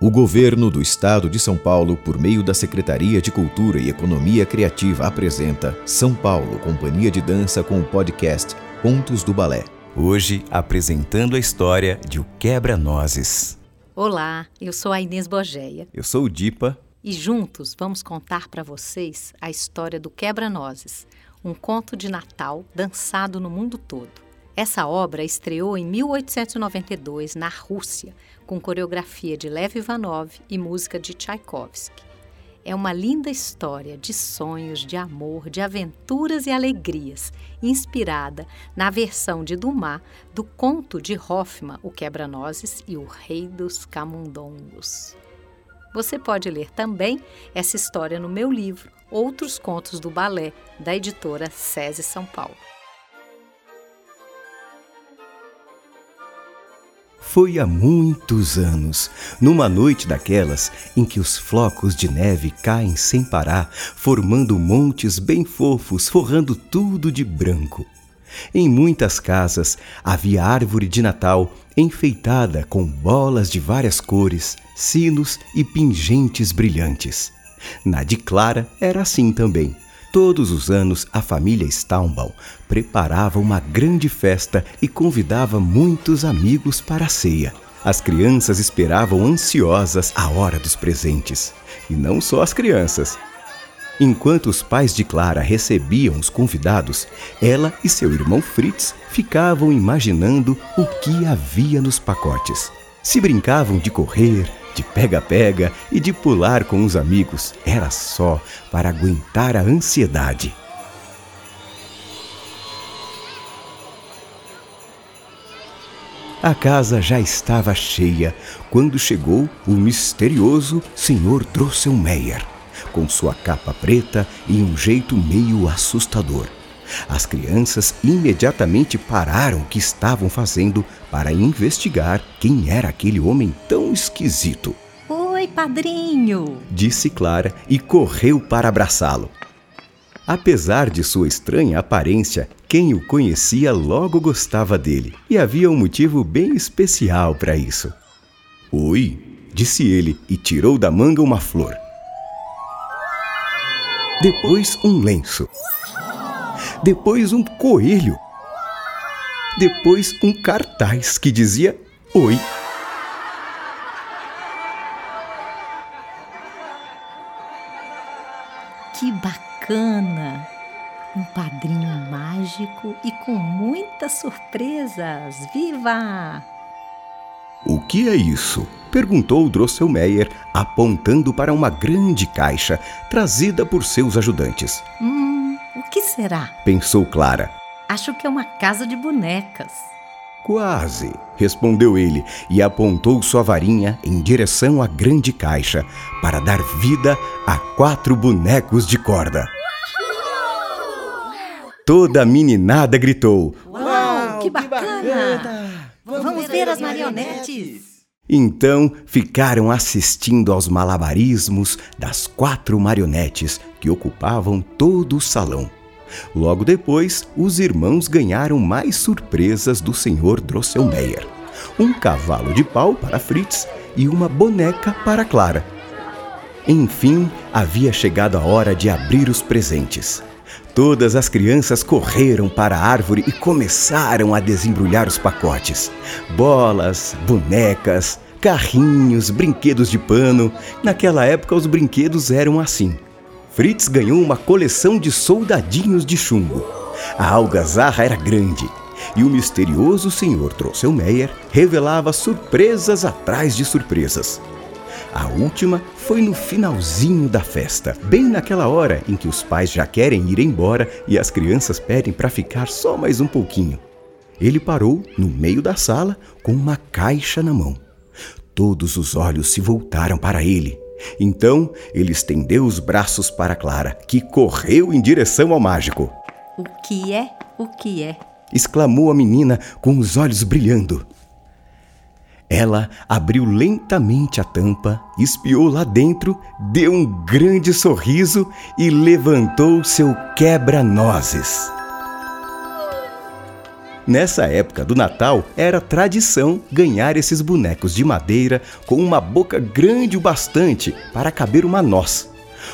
O governo do estado de São Paulo, por meio da Secretaria de Cultura e Economia Criativa, apresenta São Paulo Companhia de Dança com o podcast Pontos do Balé. Hoje apresentando a história de O Quebra-Nozes. Olá, eu sou a Inês Bogeia. Eu sou o Dipa. E juntos vamos contar para vocês a história do Quebra-Nozes, um conto de Natal dançado no mundo todo. Essa obra estreou em 1892 na Rússia, com coreografia de Lev Ivanov e música de Tchaikovsky. É uma linda história de sonhos, de amor, de aventuras e alegrias, inspirada na versão de Dumas do conto de Hoffmann, O Quebra-Nozes e o Rei dos Camundongos. Você pode ler também essa história no meu livro Outros Contos do Balé, da editora SESI São Paulo. Foi há muitos anos, numa noite daquelas em que os flocos de neve caem sem parar, formando montes bem fofos, forrando tudo de branco. Em muitas casas havia árvore de Natal enfeitada com bolas de várias cores, sinos e pingentes brilhantes. Na de Clara era assim também. Todos os anos, a família Staumbaum preparava uma grande festa e convidava muitos amigos para a ceia. As crianças esperavam ansiosas a hora dos presentes. E não só as crianças. Enquanto os pais de Clara recebiam os convidados, ela e seu irmão Fritz ficavam imaginando o que havia nos pacotes. Se brincavam de correr, de pega-pega e de pular com os amigos era só para aguentar a ansiedade. A casa já estava cheia quando chegou o misterioso Sr. Drosselmeyer, com sua capa preta e um jeito meio assustador. As crianças imediatamente pararam o que estavam fazendo para investigar quem era aquele homem tão esquisito. Oi, padrinho! Disse Clara e correu para abraçá-lo. Apesar de sua estranha aparência, quem o conhecia logo gostava dele e havia um motivo bem especial para isso. Oi, disse ele e tirou da manga uma flor. Depois um lenço depois um coelho, depois um cartaz que dizia Oi. Que bacana! Um padrinho mágico e com muitas surpresas! Viva! O que é isso? perguntou Drosselmeyer, apontando para uma grande caixa trazida por seus ajudantes. Hum, será? Pensou Clara. Acho que é uma casa de bonecas. Quase, respondeu ele e apontou sua varinha em direção à grande caixa para dar vida a quatro bonecos de corda. Toda a meninada gritou: Uau, que bacana! Que bacana. Vamos, Vamos ver as marionetes! Então ficaram assistindo aos malabarismos das quatro marionetes que ocupavam todo o salão. Logo depois, os irmãos ganharam mais surpresas do Sr. Drosselmeyer: um cavalo de pau para Fritz e uma boneca para Clara. Enfim, havia chegado a hora de abrir os presentes. Todas as crianças correram para a árvore e começaram a desembrulhar os pacotes. Bolas, bonecas, carrinhos, brinquedos de pano. Naquela época, os brinquedos eram assim. Fritz ganhou uma coleção de soldadinhos de chumbo. A algazarra era grande e o misterioso Sr. Drosselmeyer revelava surpresas atrás de surpresas. A última foi no finalzinho da festa, bem naquela hora em que os pais já querem ir embora e as crianças pedem para ficar só mais um pouquinho. Ele parou no meio da sala com uma caixa na mão. Todos os olhos se voltaram para ele. Então ele estendeu os braços para Clara, que correu em direção ao mágico. O que é? O que é? exclamou a menina com os olhos brilhando. Ela abriu lentamente a tampa, espiou lá dentro, deu um grande sorriso e levantou seu quebra-nozes. Nessa época do Natal, era tradição ganhar esses bonecos de madeira com uma boca grande o bastante para caber uma noz.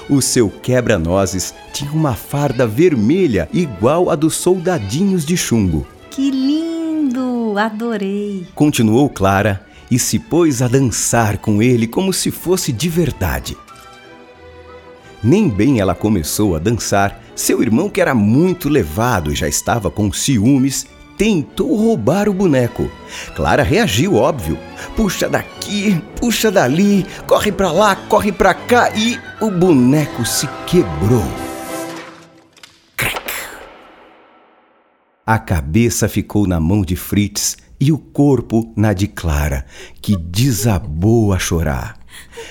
O seu quebra-nozes tinha uma farda vermelha igual a dos soldadinhos de chumbo. Que lindo! Adorei! Continuou Clara e se pôs a dançar com ele como se fosse de verdade. Nem bem ela começou a dançar, seu irmão, que era muito levado e já estava com ciúmes, tentou roubar o boneco. Clara reagiu, óbvio. Puxa daqui, puxa dali, corre pra lá, corre pra cá e o boneco se quebrou. Crack. A cabeça ficou na mão de Fritz e o corpo na de Clara, que desabou a chorar.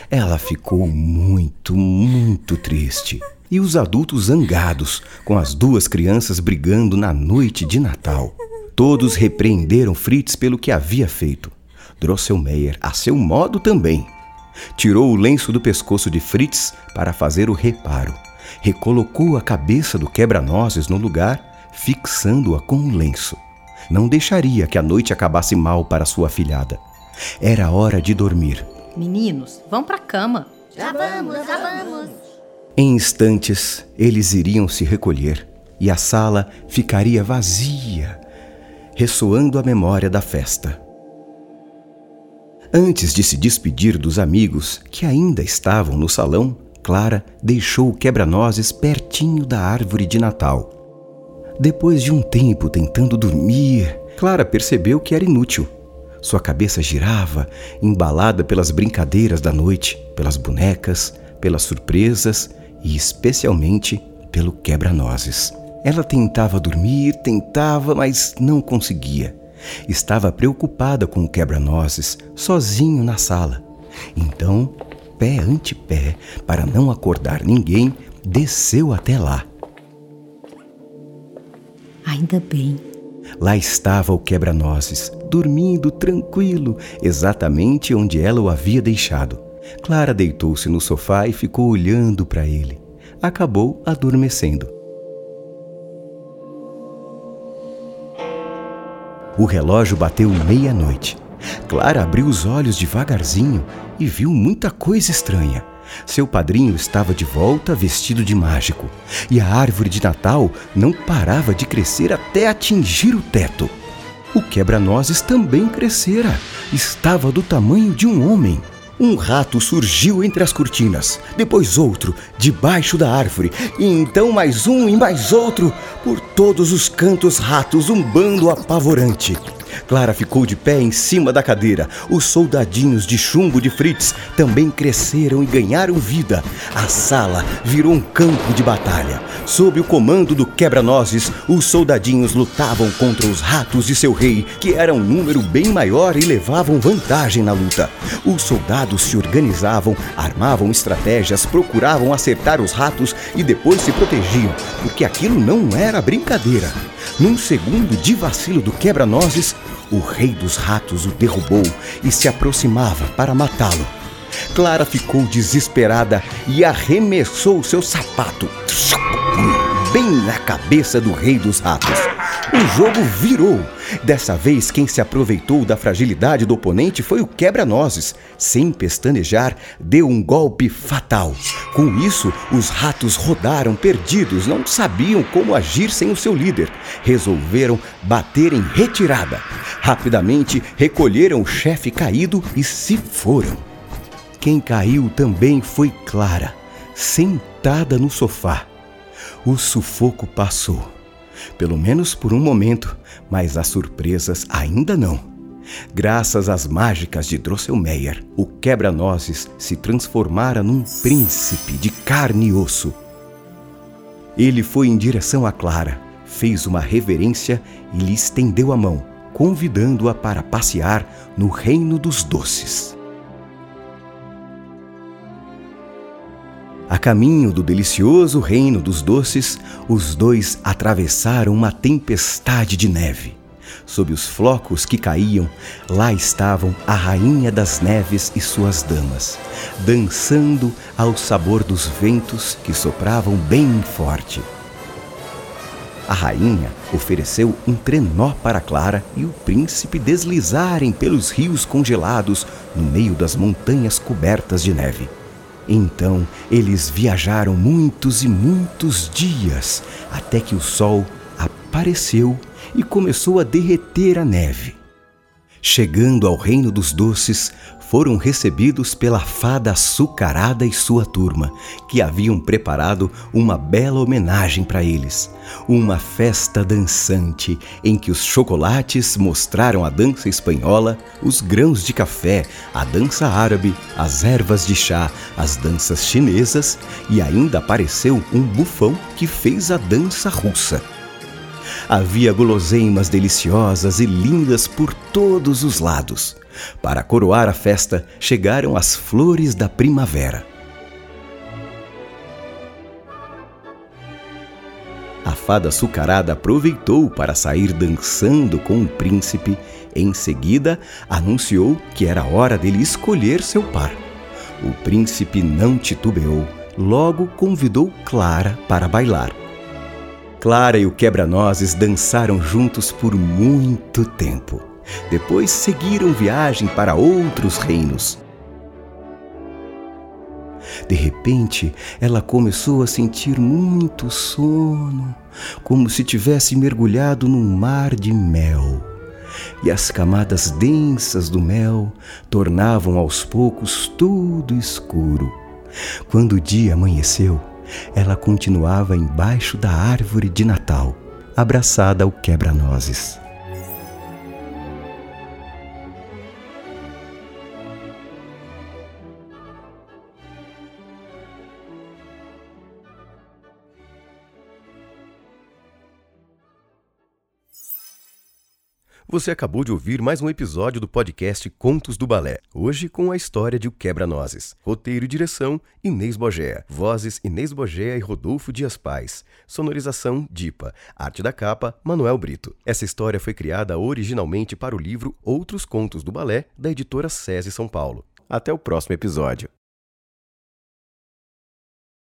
Ela ficou muito, muito triste. E os adultos zangados, com as duas crianças brigando na noite de Natal. Todos repreenderam Fritz pelo que havia feito. Drosselmeyer, a seu modo também. Tirou o lenço do pescoço de Fritz para fazer o reparo. Recolocou a cabeça do quebra-nozes no lugar, fixando-a com o lenço. Não deixaria que a noite acabasse mal para sua filhada. Era hora de dormir. Meninos, vão para a cama. Já vamos, já vamos. Em instantes, eles iriam se recolher e a sala ficaria vazia, ressoando a memória da festa. Antes de se despedir dos amigos que ainda estavam no salão, Clara deixou o quebra-nozes pertinho da árvore de Natal. Depois de um tempo tentando dormir, Clara percebeu que era inútil. Sua cabeça girava, embalada pelas brincadeiras da noite, pelas bonecas, pelas surpresas e especialmente pelo quebra-nozes. Ela tentava dormir, tentava, mas não conseguia. Estava preocupada com o quebra-nozes, sozinho na sala. Então, pé ante pé, para não acordar ninguém, desceu até lá. Ainda bem. Lá estava o quebra-nozes, dormindo tranquilo, exatamente onde ela o havia deixado. Clara deitou-se no sofá e ficou olhando para ele. Acabou adormecendo. O relógio bateu meia-noite. Clara abriu os olhos devagarzinho e viu muita coisa estranha. Seu padrinho estava de volta vestido de mágico, e a árvore de Natal não parava de crescer até atingir o teto. O quebra-nozes também crescera, estava do tamanho de um homem. Um rato surgiu entre as cortinas, depois outro, debaixo da árvore, e então mais um e mais outro. Por todos os cantos, ratos, um bando apavorante. Clara ficou de pé em cima da cadeira. Os soldadinhos de chumbo de Fritz também cresceram e ganharam vida. A sala virou um campo de batalha. Sob o comando do quebra-nozes, os soldadinhos lutavam contra os ratos de seu rei, que era um número bem maior e levavam vantagem na luta. Os soldados se organizavam, armavam estratégias, procuravam acertar os ratos e depois se protegiam, porque aquilo não era brincadeira. Num segundo de vacilo do quebra-nozes, o rei dos ratos o derrubou e se aproximava para matá-lo. Clara ficou desesperada e arremessou seu sapato bem na cabeça do rei dos ratos. O jogo virou. Dessa vez, quem se aproveitou da fragilidade do oponente foi o quebra-nozes. Sem pestanejar, deu um golpe fatal. Com isso, os ratos rodaram perdidos, não sabiam como agir sem o seu líder. Resolveram bater em retirada. Rapidamente, recolheram o chefe caído e se foram. Quem caiu também foi Clara, sentada no sofá. O sufoco passou. Pelo menos por um momento, mas as surpresas ainda não. Graças às mágicas de Drosselmeyer, o quebra-nozes se transformara num príncipe de carne e osso. Ele foi em direção a Clara, fez uma reverência e lhe estendeu a mão, convidando-a para passear no reino dos doces. A caminho do delicioso reino dos doces, os dois atravessaram uma tempestade de neve. Sob os flocos que caíam, lá estavam a rainha das neves e suas damas, dançando ao sabor dos ventos que sopravam bem forte. A rainha ofereceu um trenó para Clara e o príncipe deslizarem pelos rios congelados no meio das montanhas cobertas de neve. Então eles viajaram muitos e muitos dias até que o sol apareceu e começou a derreter a neve. Chegando ao reino dos doces, foram recebidos pela fada açucarada e sua turma, que haviam preparado uma bela homenagem para eles. Uma festa dançante em que os chocolates mostraram a dança espanhola, os grãos de café, a dança árabe, as ervas de chá, as danças chinesas e ainda apareceu um bufão que fez a dança russa. Havia guloseimas deliciosas e lindas por todos os lados. Para coroar a festa, chegaram as flores da primavera. A fada açucarada aproveitou para sair dançando com o príncipe. Em seguida, anunciou que era hora dele escolher seu par. O príncipe não titubeou, logo convidou Clara para bailar. Clara e o quebra-nozes dançaram juntos por muito tempo. Depois seguiram viagem para outros reinos. De repente, ela começou a sentir muito sono, como se tivesse mergulhado num mar de mel. E as camadas densas do mel tornavam aos poucos tudo escuro. Quando o dia amanheceu, ela continuava embaixo da árvore de Natal, abraçada ao quebra-nozes. Você acabou de ouvir mais um episódio do podcast Contos do Balé, hoje com a história de O Quebra-Nozes. Roteiro e direção, Inês Bogea. Vozes, Inês Bogea e Rodolfo Dias Pais. Sonorização, Dipa. Arte da capa, Manuel Brito. Essa história foi criada originalmente para o livro Outros Contos do Balé, da editora SESI São Paulo. Até o próximo episódio.